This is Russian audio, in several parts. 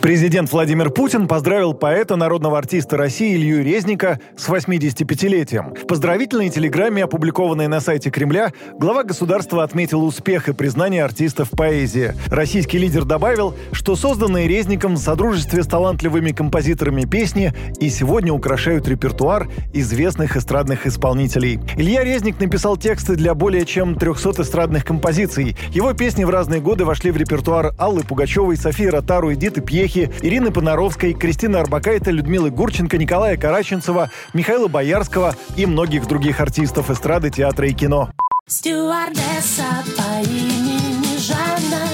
Президент Владимир Путин поздравил поэта, народного артиста России Илью Резника с 85-летием. В поздравительной телеграмме, опубликованной на сайте Кремля, глава государства отметил успех и признание артиста в поэзии. Российский лидер добавил, что созданные Резником в содружестве с талантливыми композиторами песни и сегодня украшают репертуар известных эстрадных исполнителей. Илья Резник написал тексты для более чем 300 эстрадных композиций. Его песни в разные годы вошли в репертуар Аллы Пугачевой, Софии Ротару, Эдиты Пьехи, Чехи, Ирины Понаровской, Кристины Арбакайте, Людмилы Гурченко, Николая Караченцева, Михаила Боярского и многих других артистов эстрады, театра и кино. Стюардесса по имени Жанна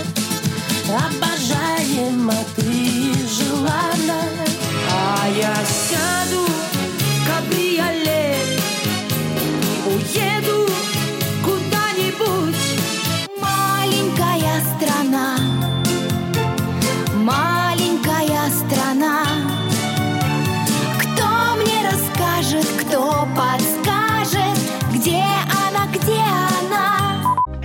Обожаема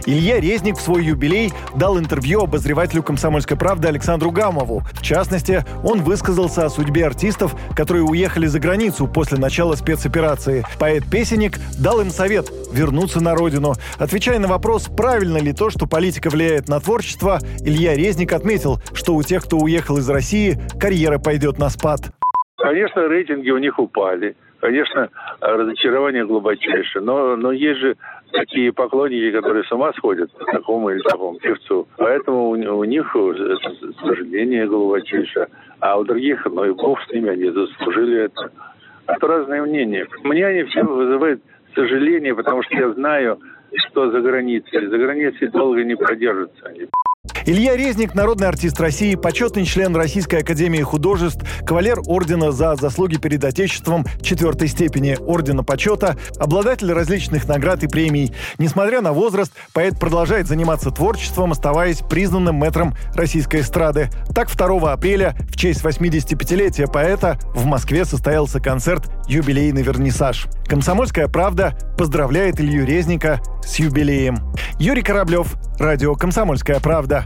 Илья Резник в свой юбилей дал интервью обозревателю «Комсомольской правды» Александру Гамову. В частности, он высказался о судьбе артистов, которые уехали за границу после начала спецоперации. Поэт-песенник дал им совет вернуться на родину. Отвечая на вопрос, правильно ли то, что политика влияет на творчество, Илья Резник отметил, что у тех, кто уехал из России, карьера пойдет на спад. Конечно, рейтинги у них упали. Конечно, разочарование глубочайшее. Но, но есть же такие поклонники, которые с ума сходят по такому или такому певцу. Поэтому у, у них сожаление глубочайшее. А у других, ну и бог с ними, они заслужили это. Это разные мнения. Мне они все вызывают сожаление, потому что я знаю, что за границей. За границей долго не продержатся они. Илья Резник – народный артист России, почетный член Российской Академии Художеств, кавалер Ордена за заслуги перед Отечеством четвертой степени Ордена Почета, обладатель различных наград и премий. Несмотря на возраст, поэт продолжает заниматься творчеством, оставаясь признанным мэтром российской эстрады. Так, 2 апреля, в честь 85-летия поэта, в Москве состоялся концерт «Юбилейный вернисаж». «Комсомольская правда» поздравляет Илью Резника с юбилеем. Юрий Кораблев, радио «Комсомольская правда».